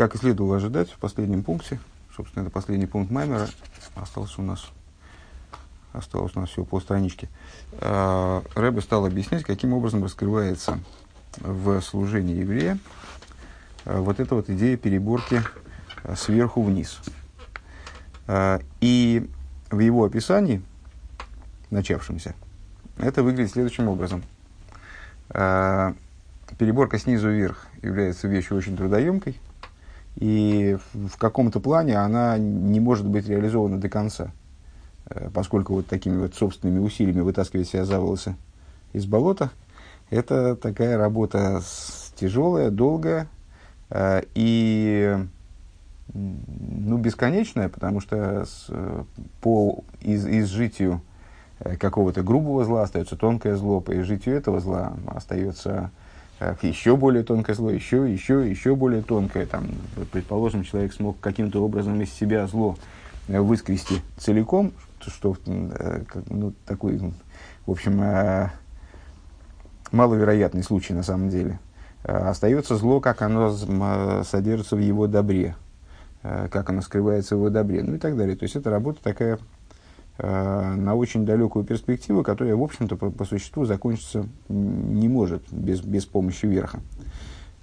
как и следовало ожидать в последнем пункте, собственно, это последний пункт Маймера, остался у нас, осталось у нас всего полстранички, э, Рэбе стал объяснять, каким образом раскрывается в служении еврея э, вот эта вот идея переборки э, сверху вниз. И в его описании, начавшемся, это выглядит следующим образом. Переборка снизу вверх является вещью очень трудоемкой, и в каком-то плане она не может быть реализована до конца, э, поскольку вот такими вот собственными усилиями вытаскивать себя за волосы из болота, это такая работа тяжелая, долгая э, и ну, бесконечная, потому что с, по из, изжитию какого-то грубого зла остается тонкое зло, по изжитию этого зла остается еще более тонкое зло, еще, еще, еще более тонкое. Там, предположим, человек смог каким-то образом из себя зло э, выскрести целиком, что э, ну, такой, в общем, э, маловероятный случай на самом деле. Остается зло, как оно содержится в его добре, как оно скрывается в его добре, ну и так далее. То есть это работа такая Э, на очень далекую перспективу, которая, в общем-то, по, по существу закончиться не может без, без помощи верха.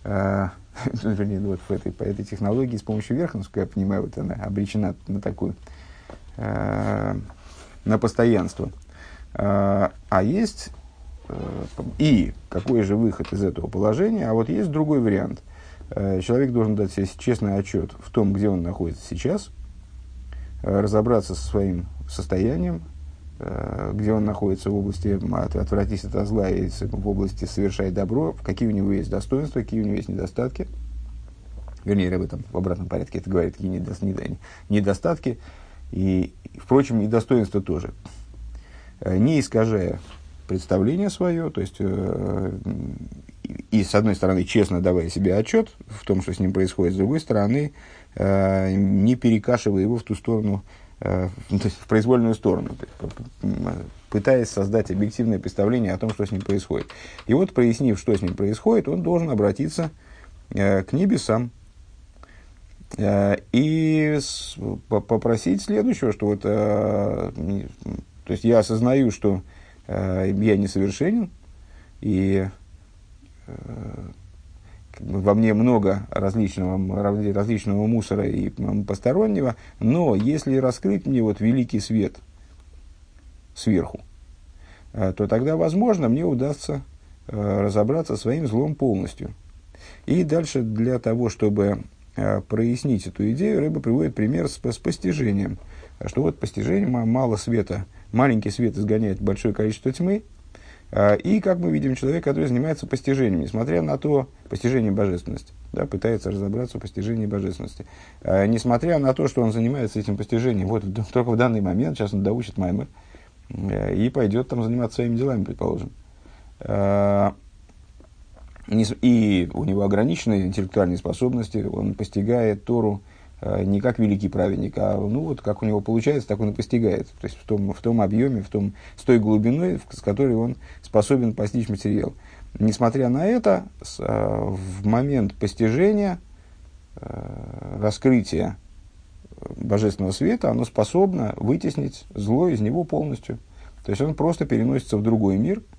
Э, вернее, вот в этой, по этой технологии с помощью верха, насколько я понимаю, вот она обречена на такую, э, на постоянство. А есть и какой же выход из этого положения, а вот есть другой вариант. Человек должен дать себе честный отчет в том, где он находится сейчас, разобраться со своим состоянием, э, где он находится в области отвратись от зла и в области совершай добро, какие у него есть достоинства, какие у него есть недостатки. Вернее, об этом в обратном порядке это говорит, какие недостатки. И, впрочем, и достоинства тоже. Э, не искажая представление свое, то есть э, и с одной стороны честно давая себе отчет в том, что с ним происходит, с другой стороны не перекашивая его в ту сторону, то есть в произвольную сторону, пытаясь создать объективное представление о том, что с ним происходит. И вот, прояснив, что с ним происходит, он должен обратиться э, к небесам э, и попросить следующего, что вот, то есть я осознаю, что я несовершенен, и во мне много различного, различного мусора и постороннего, но если раскрыть мне вот великий свет сверху, э, то тогда, возможно, мне удастся э, разобраться своим злом полностью. И дальше для того, чтобы э, прояснить эту идею, рыба приводит пример с, с постижением. Что вот постижение, мало света, маленький свет изгоняет большое количество тьмы, и, как мы видим, человек, который занимается постижением, несмотря на то, постижением божественности, да, пытается разобраться в постижении божественности. А, несмотря на то, что он занимается этим постижением, вот только в данный момент, сейчас он доучит Маймер, э, и пойдет там заниматься своими делами, предположим. А, и у него ограниченные интеллектуальные способности, он постигает Тору, не как великий праведник, а ну вот как у него получается, так он и постигает. То есть в том, в том объеме, в том, с той глубиной, с которой он способен постичь материал. Несмотря на это, с, а, в момент постижения, а, раскрытия божественного света, оно способно вытеснить зло из него полностью. То есть он просто переносится в другой мир – Э,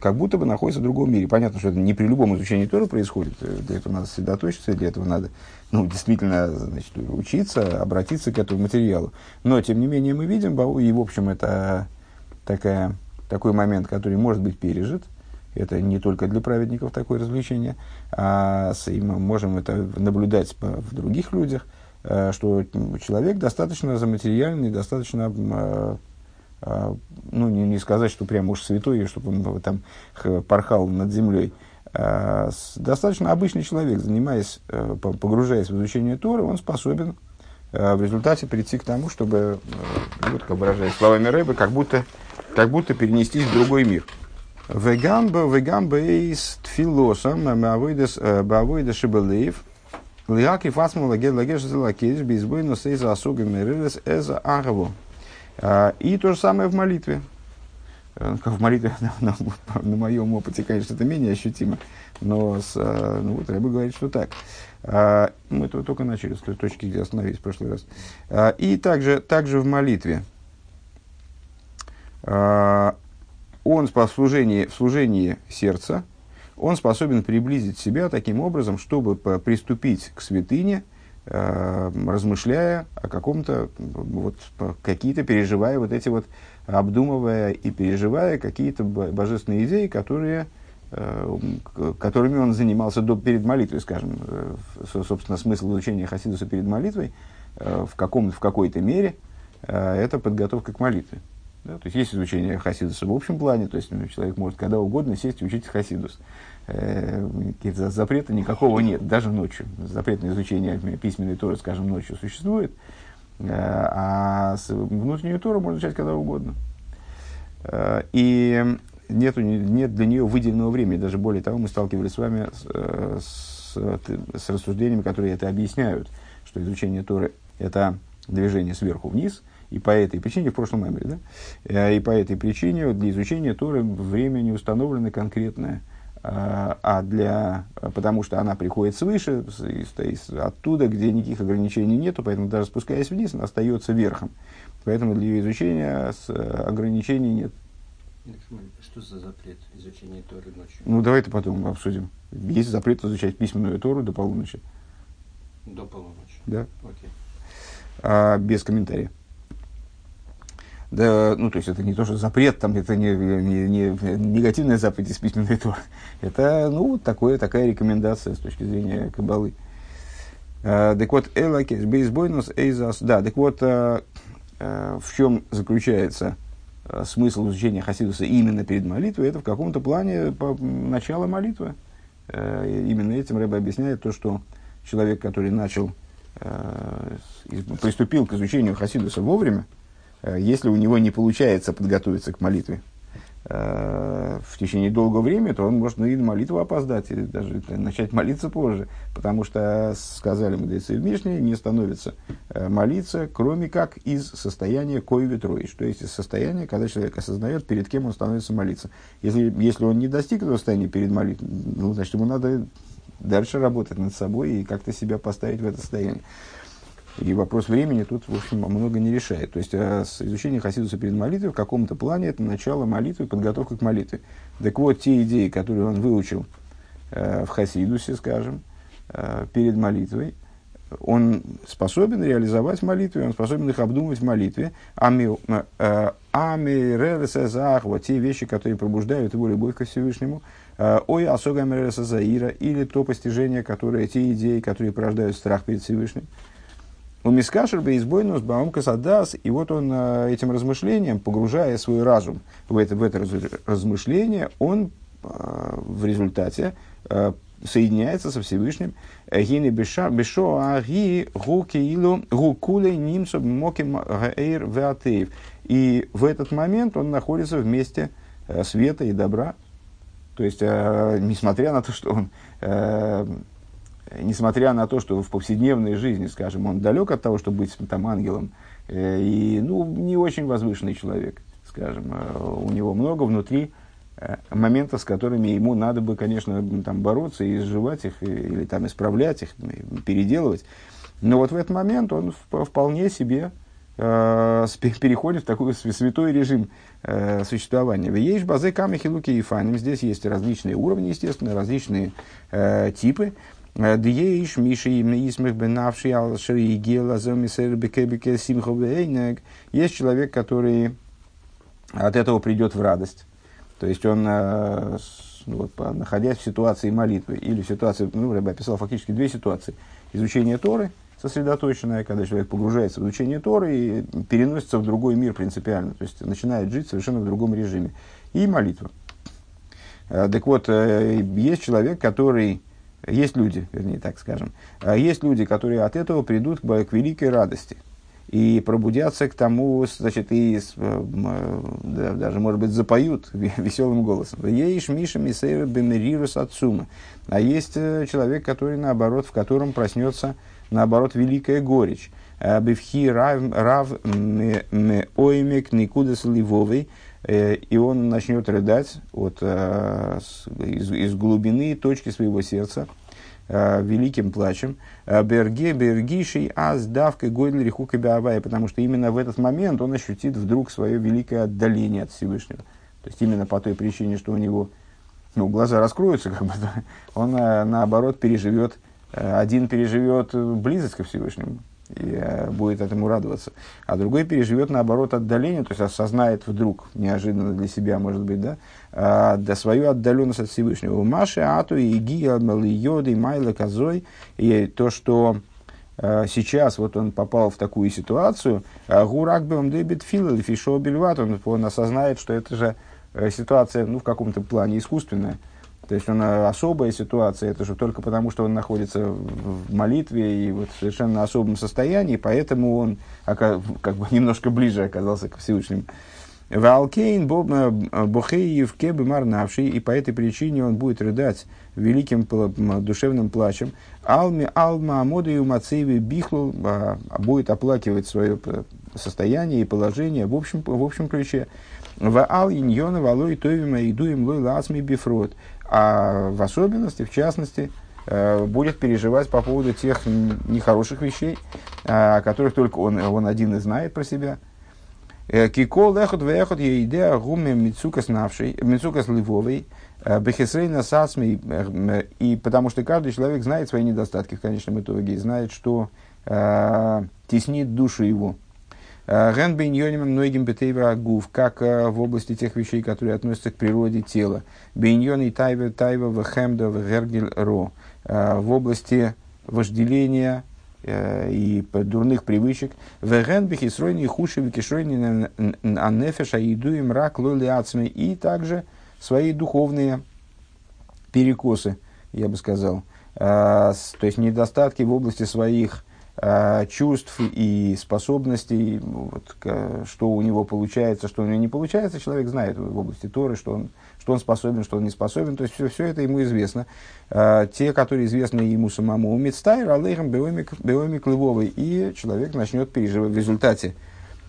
как будто бы находится в другом мире. Понятно, что это не при любом изучении Тора происходит, э, для этого надо сосредоточиться, для этого надо ну, действительно значит, учиться, обратиться к этому материалу. Но, тем не менее, мы видим, и, в общем, это такая, такой момент, который может быть пережит, это не только для праведников такое развлечение, а мы можем это наблюдать в других людях, э, что человек достаточно заматериальный, достаточно ну, не, не сказать, что прям уж святой, чтобы он там порхал над землей. А, достаточно обычный человек, занимаясь, э, погружаясь в изучение Торы, он способен э, в результате прийти к тому, чтобы, э, вот как выражаясь словами Рэбы, как будто, как будто перенестись в другой мир. Вегамба, вегамба из тфилосом, бавойда шибалеев, Лиаки фасму лагер лагер зелакеш, бейзбойно сейза асуга мерилес эза агаву. А, и то же самое в молитве. Э, в молитве, на, на, на моем опыте, конечно, это менее ощутимо, но с, э, ну, вот Рэба говорит, что так. А, мы то, только начали с той точки, где остановились в прошлый раз. А, и также, также в молитве. Он в служении, в служении сердца, он способен приблизить себя таким образом, чтобы приступить к святыне, размышляя о каком-то, вот, какие-то, переживая вот эти вот обдумывая и переживая какие-то божественные идеи, которые, э, которыми он занимался до, перед молитвой, скажем. Э, собственно, смысл изучения Хасидуса перед молитвой э, в, каком, в какой-то мере это подготовка к молитве. Да? То есть есть изучение Хасидуса в общем плане, то есть ну, человек может когда угодно сесть и учить Хасидус. Каких-то запрета никакого нет, даже ночью. Запрет на изучение письменной Торы, скажем, ночью существует, Э, а внутреннюю Тору можно изучать когда угодно. Э, и нет, нет для нее выделенного времени. Даже более того, мы сталкивались с вами с, э, с, с рассуждениями, которые это объясняют, что изучение Торы – это движение сверху вниз, и по этой причине, в прошлом меморе, да, и по этой причине для изучения Торы время не установлено конкретное – а, а для, потому что она приходит свыше, из, из, оттуда, где никаких ограничений нету, поэтому даже спускаясь вниз, она остается верхом. Поэтому для ее изучения с, ограничений нет. Что за запрет изучения Торы ночью? Ну, давайте потом обсудим. Есть запрет изучать письменную Тору до полуночи. До полуночи? Да. Окей. А, без комментариев. Да, ну, то есть это не то, что запрет, там, это не, не, не негативная заповедь из письменной Торы. Это, ну, такое, такая рекомендация с точки зрения кабалы. А, так вот, элакеш бейсбойнус эйзас. Да, так вот, а, а, в чем заключается смысл изучения Хасидуса именно перед молитвой? Это в каком-то плане начало молитвы. Именно этим Рэбе объясняет то, что человек, который начал, приступил к изучению Хасидуса вовремя, если у него не получается подготовиться к молитве э, в течение долгого времени, то он может ну, и на молитву опоздать, или даже начать молиться позже. Потому что, сказали мудрецы в Мишне, не становится э, молиться, кроме как из состояния кой ветроиш, то есть из состояния, когда человек осознает, перед кем он становится молиться. Если, если он не достиг этого состояния перед молитвой, ну, значит, ему надо дальше работать над собой и как-то себя поставить в это состояние. И вопрос времени тут, в общем, много не решает. То есть, э, изучение Хасидуса перед молитвой в каком-то плане это начало молитвы, подготовка к молитве. Так вот, те идеи, которые он выучил э, в Хасидусе, скажем, э, перед молитвой, он способен реализовать в молитве, он способен их обдумывать в молитве. Ами э, вот те вещи, которые пробуждают его любовь ко Всевышнему. Э, ой, асога заира, или то постижение, которое, те идеи, которые порождают страх перед Всевышним. У Мискашер Бейсбойнус Баумка Садас, и вот он э, этим размышлением, погружая свой разум в это, в это размышление, он э, в результате э, соединяется со Всевышним. Гини бешо аги гукеилу гукулей нимсу моким гаэйр веатеев. И в этот момент он находится вместе света и добра. То есть, несмотря на то, что он несмотря на то, что в повседневной жизни, скажем, он далек от того, чтобы быть там ангелом, э, и ну, не очень возвышенный человек, скажем, э, у него много внутри э, моментов, с которыми ему надо бы, конечно, там, бороться и изживать их, или там, исправлять их, переделывать. Но вот в этот момент он вполне себе э, переходит в такой святой режим э, существования. Есть базы камехи луки и фаним. Здесь есть различные уровни, естественно, различные э, типы. Дьеиш, Миши, Исмих, Бенавши, Алшири, Гела, Зомисер, Бекебеке, Симхо, Есть человек, который от этого придет в радость. То есть он, ну, вот, находясь в ситуации молитвы или в ситуации, ну, я описал фактически две ситуации. Изучение Торы, сосредоточенное, когда человек погружается в изучение Торы и переносится в другой мир принципиально, то есть начинает жить совершенно в другом режиме. И молитва. Так вот, есть человек, который есть люди, вернее, так скажем, а есть люди, которые от этого придут к, к великой радости и пробудятся к тому, значит, и э, да, даже, может быть, запоют веселым голосом. Еиш Миша Мисейра Бемерирус Ацума. А есть э, человек, который, наоборот, в котором проснется, наоборот, великая горечь. Бифхи рав оймек никудас ливовый, и он начнет рыдать от, из, из глубины точки своего сердца, великим плачем. Берге, бергишей, аз, давкой, гойдл, рихука, биавая, потому что именно в этот момент он ощутит вдруг свое великое отдаление от Всевышнего. То есть именно по той причине, что у него ну, глаза раскроются, как бы, он наоборот переживет, один переживет близость ко Всевышнему, и э, будет этому радоваться. А другой переживет, наоборот, отдаление, то есть осознает вдруг, неожиданно для себя, может быть, да, э, да свою отдаленность от Всевышнего. Маши, Ату, Иги, Йоды, Майла, Козой, и то, что э, сейчас вот он попал в такую ситуацию, Гурак Бем Дебит Фил, Фишо Бельват, он, он осознает, что это же ситуация, ну, в каком-то плане искусственная, то есть он э, особая ситуация, это же только потому, что он находится в молитве и вот в совершенно особом состоянии, поэтому он как бы немножко ближе оказался к Всевышнему. ועל כן э, בכה יבכה במר נפשו, и по этой причине он будет рыдать великим душевным плачем. על מעמדו ומצבו בכלל а, будет оплакивать свое состояние и положение в общем, в общем ключе. ועל ענינים הלא טובים הידועים לו לעצמו בפרט а в особенности, в частности, э, будет переживать по поводу тех нехороших вещей, э, о которых только он, он один и знает про себя. Э, Кикол лехот вехот идея гуме мицукас навшей, мицукас ливовой, бехесрейна сасми, и потому что каждый человек знает свои недостатки в конечном итоге, и знает, что теснит душу его. Ген бейньоним многим бетейва гуф, как в области тех вещей, которые относятся к природе тела. Бейньон и тайва тайва вехемда вегергель ро. В области вожделения и дурных привычек. Веген бихисройни хуши викишройни аннефеша идуем рак лолиацми. И также свои духовные перекосы, я бы сказал. То есть недостатки в области своих Э, чувств и способностей, вот, что у него получается, что у него не получается, человек знает в области Торы, что он, что он способен, что он не способен, то есть все, все это ему известно. А, те, которые известны ему самому, умитстайр, алейхам беомик лывовый, и человек начнет переживать в результате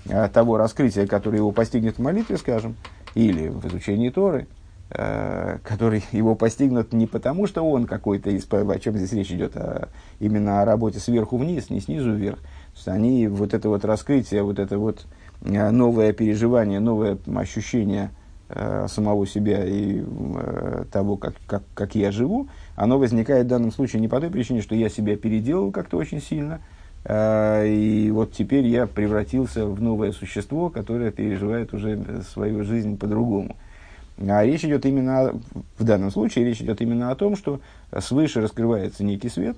а, того раскрытия, которое его постигнет в молитве, скажем, или в изучении Торы, Э, который его постигнут не потому, что он какой-то, из, о чем здесь речь идет, а именно о работе сверху вниз, не снизу вверх. То есть они, вот это вот раскрытие, вот это вот э, новое переживание, новое ощущение э, самого себя и э, того, как, как, как я живу, оно возникает в данном случае не по той причине, что я себя переделал как-то очень сильно, э, и вот теперь я превратился в новое существо, которое переживает уже свою жизнь по-другому. А речь идет именно, в данном случае речь идет именно о том, что свыше раскрывается некий свет,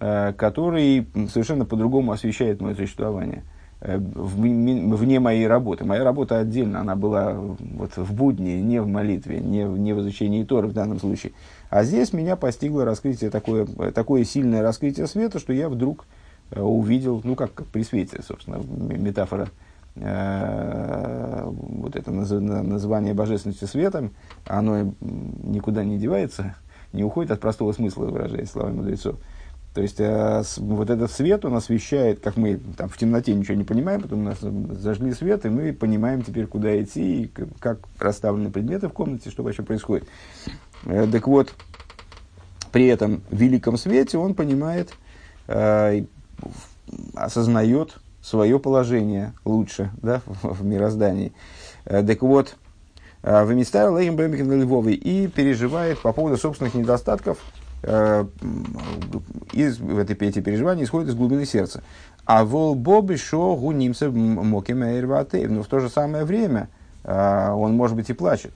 э, который совершенно по-другому освещает мое существование э, вне моей работы. Моя работа отдельно, она была вот в будни, не в молитве, не, в, не в изучении Торы в данном случае. А здесь меня постигло раскрытие, такое, такое сильное раскрытие света, что я вдруг э, увидел, ну как, при свете, собственно, метафора вот это название божественности светом, оно никуда не девается, не уходит от простого смысла, выражаясь словами мудрецов. То есть э, вот этот свет, он освещает, как мы там в темноте ничего не понимаем, потом у нас зажгли свет, и мы понимаем теперь, куда идти, и как расставлены предметы в комнате, что вообще происходит. Э, так вот, при этом великом свете он понимает, э, осознает свое положение лучше да, в, в мироздании. Э, так вот, э, ומצטער עליהם בעומק לבבו и переживает по поводу собственных недостатков, э, из, в эти, эти переживания исходят из глубины сердца. А вол бобы шо гунимся мокимэйрватейв. Но в то же самое время он, может быть, и плачет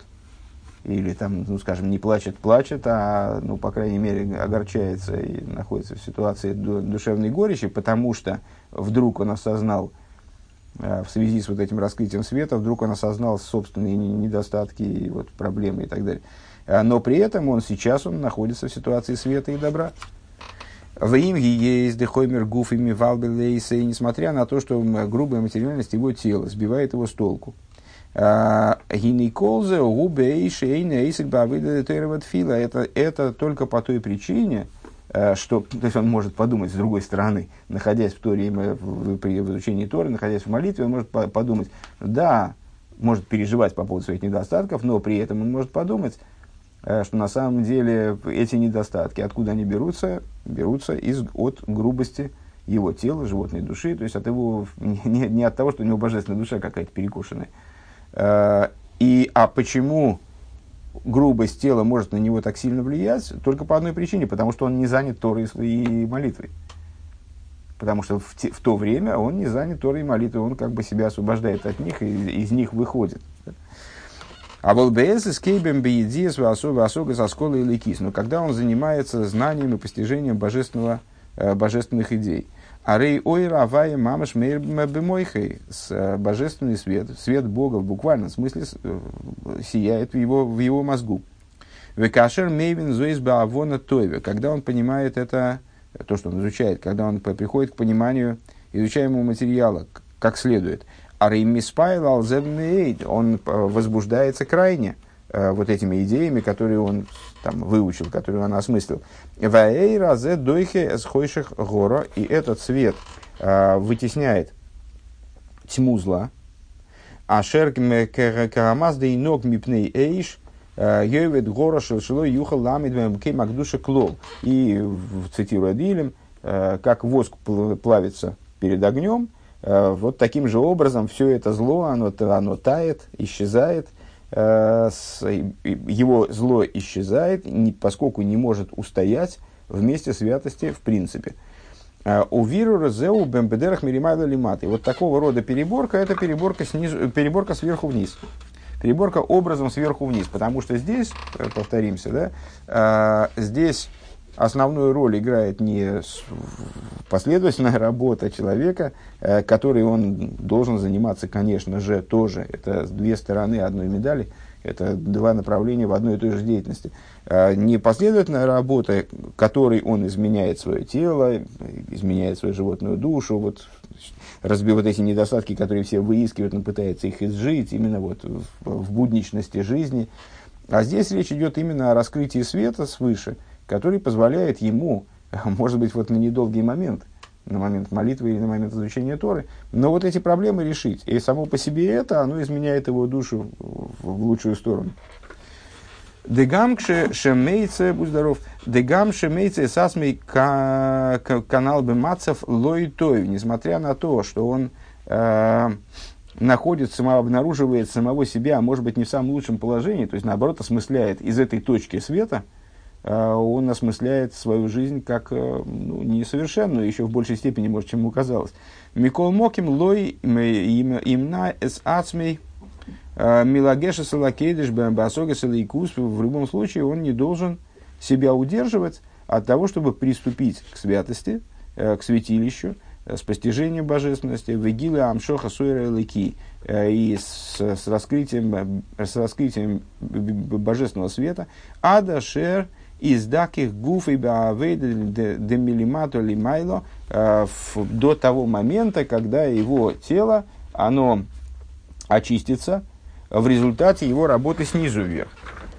или там, ну, скажем, не плачет, плачет, а, ну, по крайней мере, огорчается и находится в ситуации душевной горечи, потому что вдруг он осознал, э, в связи с вот этим раскрытием света, вдруг он осознал собственные недостатки и вот, проблемы и так далее. А, но при этом он сейчас он находится в ситуации света и добра. В имге есть дехоймер гуф валбелейса, и несмотря на то, что грубая материальность его тела сбивает его с толку. Гинеколзе губей шейна эйсик бавида фила. Это, это только по той причине, э, что, то есть он может подумать с другой стороны, находясь в Торе, в, при изучении Торы, находясь в молитве, он может подумать, да, может переживать по поводу своих недостатков, но при этом он может подумать, э, что на самом деле эти недостатки, откуда они берутся, берутся из, от грубости его тела, животной души, то есть от его, не, не от того, что у него божественная душа какая-то перекушенная. Э, и, а почему грубость тела может на него так сильно влиять? Только по одной причине, потому что он не занят Торой и молитвой. Потому что в, те, в то время он не занят Торой и молитвой, он как бы себя освобождает от них и из них выходит. А был БС с кейбем биедиес васога со школы или кис. Но когда он занимается знанием и постижением божественного, э, божественных идей. А рей ой равай мамаш мейр бемойхей. Э, божественный свет, свет Бога в буквальном смысле э, сияет в его, в его мозгу. Векашер мейвин зоис баавона тойве. Когда он понимает это то, что он изучает, когда он приходит к пониманию изучаемого материала как следует. А он э, возбуждается крайне э, вот этими идеями, которые он там выучил, которые он осмыслил. Ваэй разе дойхе схойших гора, и этот свет э, вытесняет тьму зла. А шерк карамаз да и ног мипней эйш – Йовет гора шелшило юхал ламид кей магдуша клол. И, цитируя Дилем, э, как воск плавится перед огнем, э, вот таким же образом все это зло, оно, оно тает, исчезает, э, его зло исчезает, поскольку не может устоять вместе святости в принципе. У виру розеу бембедерах миримайла лимат. И вот такого рода переборка – это переборка, снизу, переборка сверху вниз. Переборка образом сверху вниз, потому что здесь, э, повторимся, да, э, здесь основную роль играет не последовательная работа человека, э, которой он должен заниматься, конечно же, тоже. Это две стороны одной медали, это два направления в одной и той же деятельности. Не последовательная работа, которой он изменяет свое тело, изменяет свою животную душу, вот разбив вот эти недостатки, которые все выискивают, он пытается их изжить именно вот в, в будничности жизни. А здесь речь идет именно о раскрытии света свыше, который позволяет ему, может быть, вот на недолгий момент, на момент молитвы или на момент изучения Торы, но вот эти проблемы решить. И само по себе это, оно изменяет его душу в лучшую сторону. Дегам шемейце, будь здоров, дегам шемейце сасмей канал бы мацев лойтой, несмотря на то, что он э, находит, само, обнаруживает самого себя, а может быть не в самом лучшем положении, то есть наоборот осмысляет из этой точки света, он осмысляет свою жизнь как э, ну, несовершенную, еще в большей степени, может, чем ему казалось. Микол Моким лой имна эс ацмей Э, Милагеша Салакейдыш Басога Салайкус, в любом случае он не должен себя удерживать от того, чтобы приступить к святости, э, к святилищу, э, с постижением божественности, вегилы амшоха суэра лыки, и с, с, раскрытием, с раскрытием божественного света, ада шер из даких гуф и де милимато лимайло до того момента, когда его тело, оно очистится, в результате его работы снизу вверх.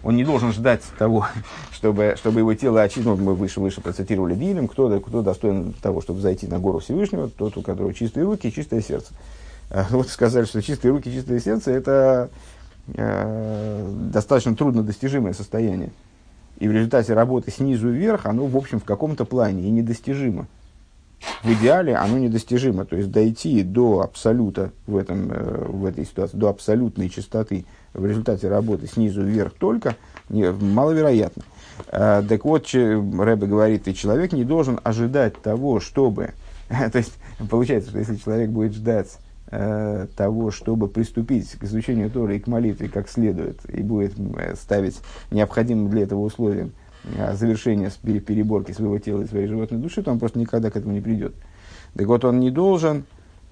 Он не должен ждать того, чтобы, чтобы его тело очистилось. Ну, мы выше, выше процитировали Дилем, кто, кто достоин того, чтобы зайти на гору Всевышнего, тот, у которого чистые руки и чистое сердце. А, вот сказали, что чистые руки, чистое сердце – это э, достаточно трудно достижимое состояние. И в результате работы снизу вверх оно, в общем, в каком-то плане и недостижимо в идеале оно недостижимо. То есть дойти до абсолюта в, этом, э, в этой ситуации, до абсолютной чистоты в результате работы снизу вверх только не, маловероятно. А, так вот, Рэбе говорит, и человек не должен ожидать того, чтобы... То есть, получается, что если человек будет ждать э, того, чтобы приступить к изучению Торы и к молитве как следует, и будет ставить необходимым для этого условием а, завершения переборки своего тела и своей животной души, то он просто никогда к этому не придет. Так вот, он не должен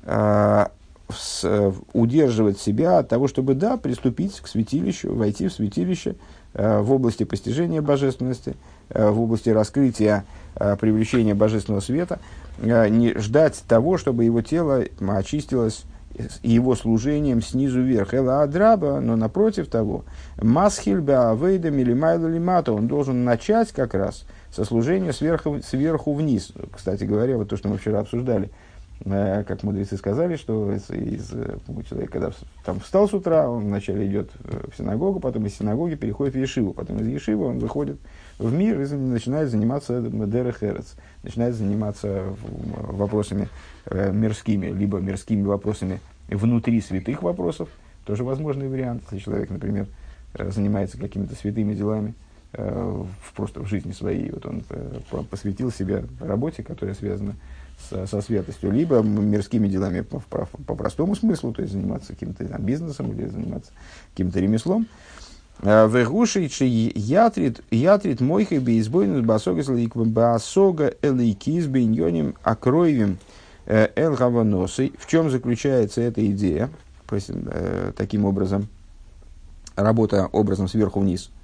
э, с, удерживать себя от того, чтобы, да, приступить к святилищу, войти в святилище э, в области постижения божественности, э, в области раскрытия, э, привлечения божественного света, э, не ждать того, чтобы его тело очистилось его служением снизу вверх. Эла адраба, но напротив того, масхильба авейда милимайла лимата, он должен начать как раз со служения сверху, сверху вниз. Кстати говоря, вот то, что мы вчера обсуждали, Э, как мудрецы сказали, что из, из, человек, когда там встал с утра, он вначале идет в синагогу, потом из синагоги переходит в Ешиву, потом из Ешивы он выходит в мир и начинает заниматься Дерехерец, начинает заниматься вопросами мирскими, либо мирскими вопросами внутри святых вопросов, тоже возможный вариант, если человек, например, занимается какими-то святыми делами – Э, в, просто в жизни своей. Вот он э, посвятил себя работе, которая связана со, со святостью, либо мирскими делами по, по, по простому смыслу, то есть заниматься каким-то бизнесом или заниматься каким-то ремеслом. Э, Вегушичи ятрит, ятрит мойхи бейсбойнус басога басога элейкиз бейньоним акроевим эл В чем заключается эта идея? Таким образом, работа образом сверху вниз –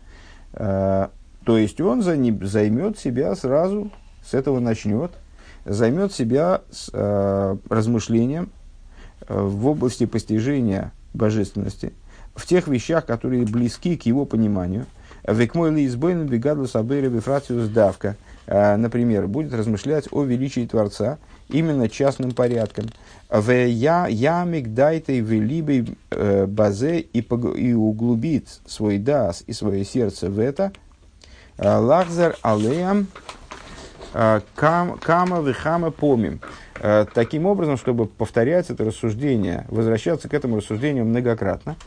Э, то есть он займет себя сразу, с этого начнет, займет себя с, э, размышлением э, в области постижения божественности, в тех вещах, которые близки к его пониманию. Векмой избойн бегадлу сабейра бифрациус давка. Например, будет размышлять о величии Творца именно частным порядком. В я ямик дайте велибей базе и, углубит свой дас и свое сердце в это. Лахзар алеям кама вихама помим. Таким образом, чтобы повторять это рассуждение, возвращаться к этому рассуждению многократно.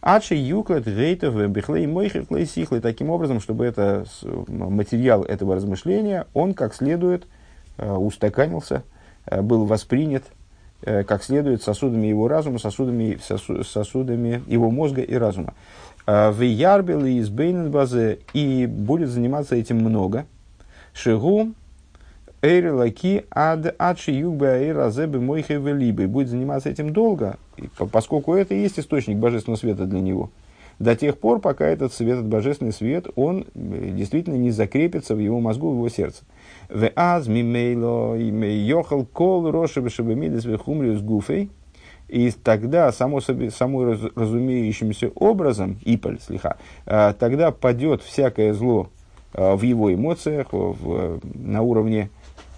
Ачи юклет гейтов бихлей мойхет сихлы. Таким образом, чтобы это, материал этого размышления, он как следует устаканился, был воспринят Э, как следует сосудами его разума, сосудами, сосу, сосудами его мозга и разума. В Ярбел и базе и будет заниматься этим много. Шигу Эйри лаки ад адши югбе аэйра зебе мойхе. Будет заниматься этим долго, поскольку это и есть источник божественного света для него. До тех пор, пока этот свет, этот божественный свет, он э, действительно не закрепится в его мозгу, в его сердце. В аз мимейло йохал кол роши вешебемидес вехумриус гуфей. И тогда, само, собой, само разумеющимся образом, иполь, слиха, а, тогда падет всякое зло а, в его эмоциях, в, на уровне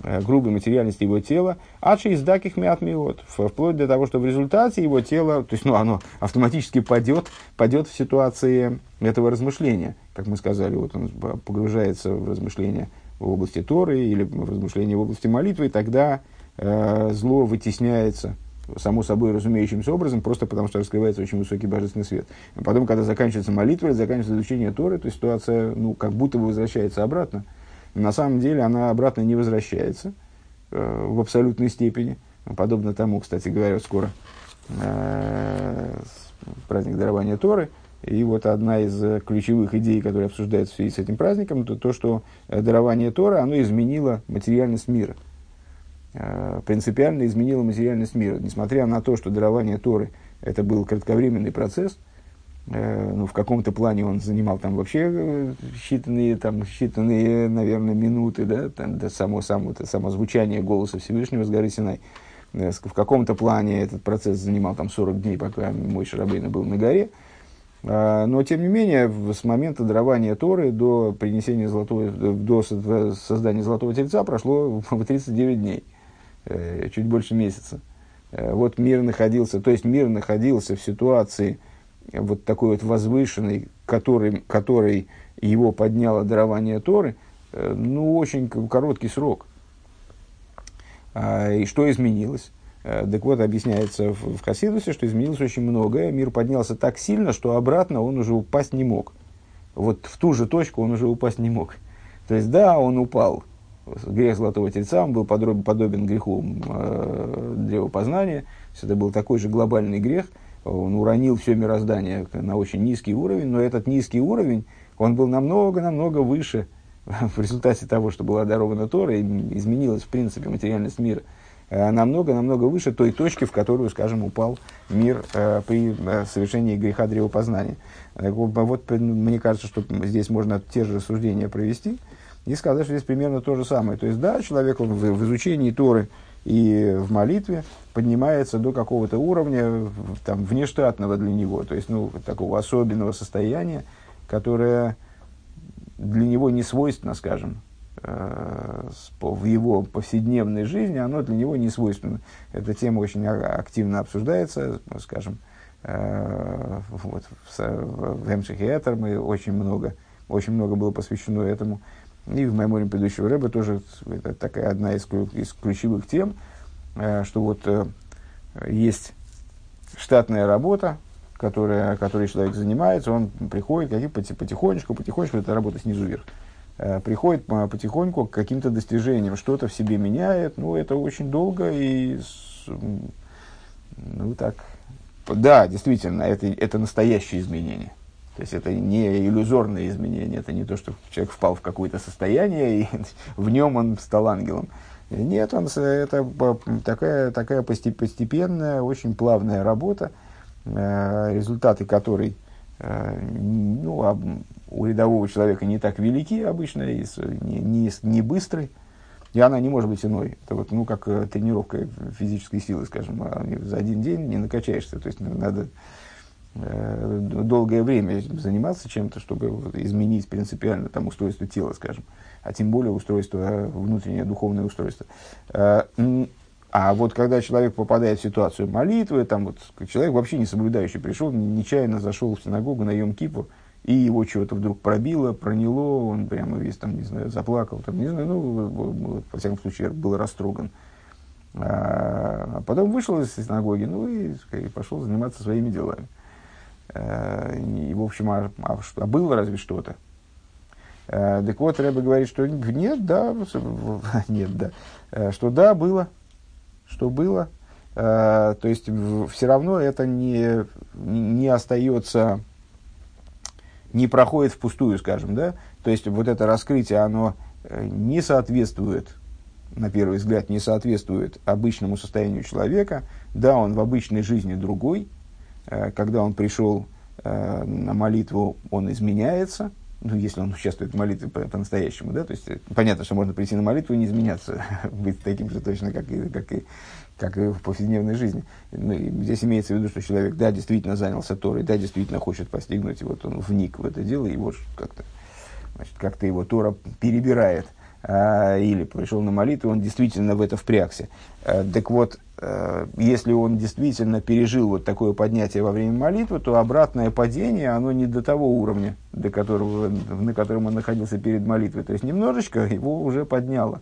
грубой материальности его тела, ачи из даких миот, вплоть до того, что в результате его тело, то есть ну, оно автоматически падет, падет в ситуации этого размышления. Как мы сказали, вот он погружается в размышления в области Торы или в размышления в области молитвы, тогда э, зло вытесняется само собой разумеющимся образом, просто потому что раскрывается очень высокий божественный свет. А потом, когда заканчивается молитва, заканчивается изучение Торы, то ситуация, ну, как будто бы возвращается обратно. На самом деле она обратно не возвращается э, в абсолютной степени. Подобно тому, кстати говоря, скоро э, праздник дарования Торы – и вот одна из э, ключевых идей, которая обсуждается в связи с этим праздником, это то, что э, дарование Тора, оно изменило материальность мира. Э, принципиально изменило материальность мира. Несмотря на то, что дарование Торы это был кратковременный процесс, ну, в каком-то плане он занимал там вообще считанные, там, считанные наверное, минуты, да, там, да, само, само, это, само звучание голоса Всевышнего с горы Синай. В каком-то плане этот процесс занимал там 40 дней, пока мой Шарабейна был на горе. А, но, тем не менее, с момента дарования Торы до принесения золотого, до создания Золотого Тельца прошло 39 дней, э, чуть больше месяца. Э, вот мир находился, то есть мир находился в ситуации вот такой вот возвышенной, который, который его подняло дарование Торы, э, ну, очень короткий срок. А, и что изменилось? Э, так вот, объясняется в, Хасидусе, что изменилось очень многое. Мир поднялся так сильно, что обратно он уже упасть не мог. Вот в ту же точку он уже упасть не мог. То есть, да, он упал. Грех Золотого Тельца, он был подобен греху э, древопознания. То есть, это был такой же глобальный грех. Он уронил все мироздание на очень низкий уровень, но этот низкий уровень, он был намного-намного выше в результате того, что была дарована Тора, и изменилась, в принципе, материальность мира – намного-намного выше той точки, в которую, скажем, упал мир э, при э, совершении греха древопознания. Э, вот мне кажется, что здесь можно те же рассуждения провести и сказать, что здесь примерно то же самое. То есть, да, человек он в, в изучении Торы и в молитве поднимается до какого-то уровня там, внештатного для него, то есть ну, такого особенного состояния, которое для него не свойственно, скажем, э, в его повседневной жизни, оно для него не свойственно. Эта тема очень активно обсуждается, скажем, э, вот, в, в Этер мы очень много, очень много было посвящено этому. И в меморе предыдущего рэба тоже это такая одна из, из ключевых тем, э, что вот есть штатная работа, которая, которой человек занимается, он приходит как, потихонечку, потихонечку, это работа снизу вверх, э, приходит потихоньку к каким-то достижениям, что-то в себе меняет, ну, это очень долго и, ну, так, да, действительно, это, это настоящее изменение. То есть это не иллюзорное изменение, это не то, что человек впал в какое-то состояние, и в нем он стал ангелом. Нет, он, это такая, такая постепенная, очень плавная работа, Э, результаты которой э, ну, у рядового человека не так велики обычно, не, не, не быстры, и она не может быть иной. Это вот, ну, как э, тренировка физической силы, скажем, а за один день не накачаешься. То есть надо долгое время заниматься чем-то, чтобы изменить принципиально там, устройство тела, скажем, а тем более устройство, внутреннее духовное устройство. Э, а вот когда человек попадает в ситуацию молитвы, там вот человек вообще не соблюдающий пришел, нечаянно зашел в синагогу на Йом Кипур, и его чего-то вдруг пробило, проняло, он прямо весь там, не знаю, заплакал, там, не знаю, ну, во всяком случае, был растроган. А, а потом вышел из синагоги, ну и, и пошел заниматься своими делами. А, и, в общем, а, а, а было разве что-то? А, так вот, Рэбе говорит, что нет, да, нет, да, что да, было, что было. Э, то есть все равно это не, не остается, не проходит впустую, скажем, да. То есть вот это раскрытие, оно э, не соответствует, на первый взгляд, не соответствует обычному состоянию человека. Да, он в обычной жизни другой. Э, когда он пришел на молитву, он изменяется – ну, если он участвует в молитве по- по-настоящему, да, то есть э, понятно, что можно прийти на молитву и не изменяться, быть таким же точно, как и, как и, как и в повседневной жизни. Ну, здесь имеется в виду, что человек, да, действительно занялся Торой, да, действительно хочет постигнуть, и вот он вник в это дело, и вот как-то, значит, как-то его Тора перебирает – а, или пришел на молитву, он действительно в это впрягся. А, так вот, если он действительно пережил вот такое поднятие во время молитвы, то обратное падение, оно не до того уровня, до которого, на котором он находился перед молитвой. То есть немножечко его уже подняло.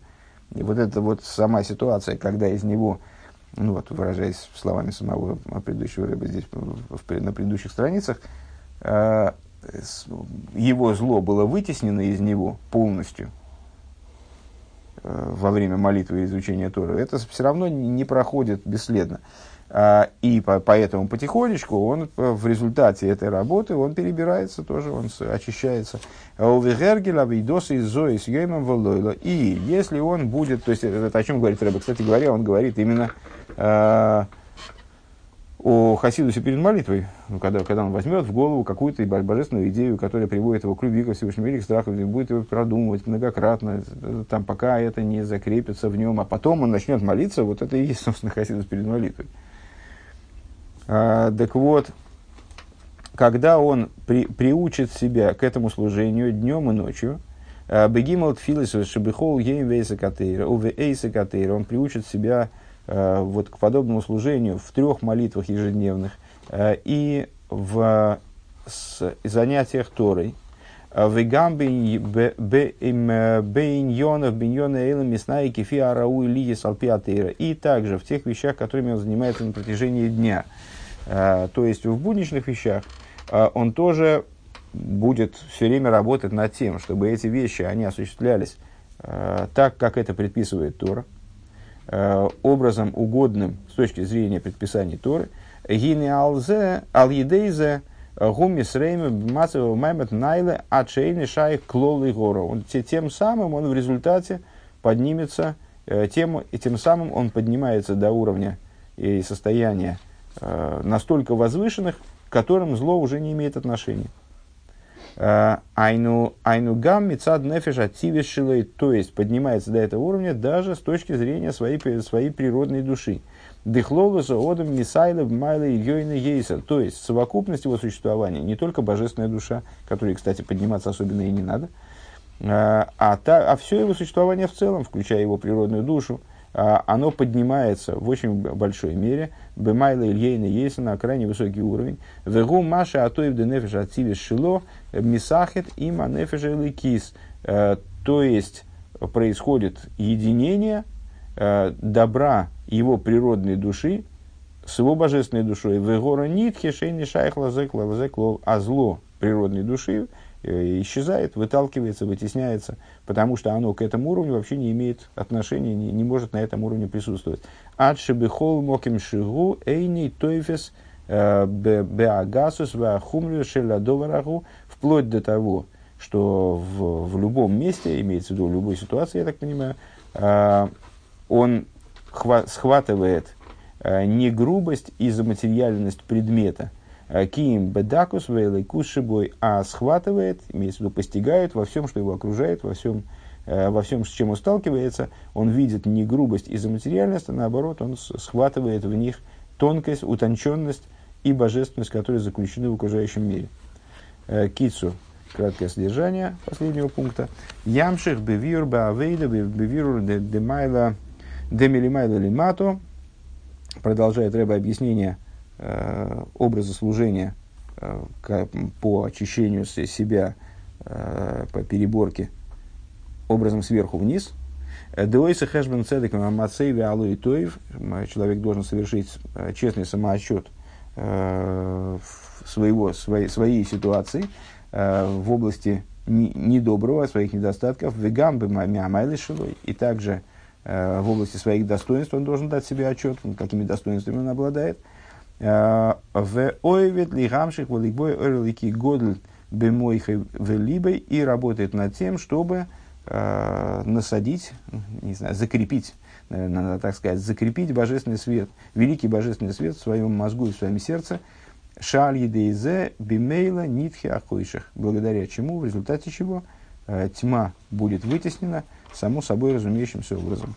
И вот эта вот сама ситуация, когда из него, ну вот, выражаясь словами самого предыдущего рыба здесь в, на предыдущих страницах, его зло было вытеснено из него полностью, Э, во время молитвы и изучения Тора, это все равно не проходит бесследно. А, и по, поэтому потихонечку он в результате этой работы он перебирается тоже, он очищается. И если он будет, то есть это о чем говорит Рэбе, кстати говоря, он говорит именно э, о Хасидусе перед молитвой, ну, когда, когда он возьмет в голову какую-то божественную идею, которая приводит его к любви ко Всевышнему или к страху, будет его продумывать многократно, там, пока это не закрепится в нем, а потом он начнет молиться, вот это и есть, собственно, Хасидус перед молитвой. А, так вот, когда он при, приучит себя к этому служению днем и ночью, а, Бегимал Тфилис Шабихол Ейм Вейса Катейра, он приучит себя вот к подобному служению в трех молитвах ежедневных э, и в занятиях Торой. Э, Вегам бейньонов бейньона эйлам мясная кефи арау лиги салпиатейра. И также в тех вещах, которыми он занимается на протяжении дня. То есть в будничных вещах он тоже будет все время работать над тем, чтобы эти вещи, они осуществлялись так, как это предписывает Тора. Э, образом угодным с точки зрения предписаний Торы. Гини алзе, алидейзе, гумис рейме, мацева маймет найле, ачейни шай клолы гору. Он, тем самым он в результате поднимется, э, тем, и тем самым он поднимается до уровня и состояния э, настолько возвышенных, к которым зло уже не имеет отношения. Э, айну айну гам мецад нефиш ативишилой, то есть поднимается до этого уровня даже с точки зрения своей, своей природной души. Дыхлолуса одам мисайлов майла йойна ейса, то есть совокупность его существования, не только божественная душа, которой, кстати, подниматься особенно и не надо, а, а, та, а все его существование в целом, включая его природную душу, оно поднимается в очень большой мере. Бемайла Ильейна есть на крайне высокий уровень. Вегу Маша Атоев Денефиш Ацивис Шило Мисахет има Нефиша Кис. Э, то есть происходит единение э, добра его природной души с его божественной душой. Вегора нитхи шейни шайхла зекло, а зло природной души исчезает, выталкивается, вытесняется, потому что оно к этому уровню вообще не имеет отношения, не, не может на этом уровне присутствовать. Адшибихол моким шигу эйни тойфес э, беагасус вахумлю шелядоварагу, вплоть до того, что в, в любом месте, имеется в виду в любой ситуации, я так понимаю, э, он хва- схватывает не грубость и заматериальность предмета – Э, Киим бедакус вейлой кушибой, а схватывает, имеется в виду постигает во всем, что его окружает, во всем, э, во всем, с чем он сталкивается, он видит не грубость и заматериальность, а наоборот, он схватывает в них тонкость, утонченность и божественность, которые заключены в окружающем мире. Э, Кицу, краткое содержание последнего пункта. Ямших бевир баавейда бевир демайла демилимайла лимато. Продолжает Рэба объяснение – образа служения э, по очищению себя, э, по переборке образом сверху вниз. Деойса хэшбен цедек мацейви алу и тоев. Человек должен совершить честный самоотчет своего, своей, своей ситуации в области недоброго, своих недостатков, вегамбы мямайлы шилой, и также в области своих достоинств он должен дать себе отчет, какими достоинствами он обладает – в ойвет ли гамших волейбой орлики годль бемойхой велибой и работает над тем, чтобы э, насадить, не знаю, закрепить, наверное, надо так сказать, закрепить божественный свет, великий божественный свет в своем мозгу и в своем сердце, шаль едейзе бимейла нитхи ахойших, благодаря чему, в результате чего э, тьма будет вытеснена само собой разумеющимся образом.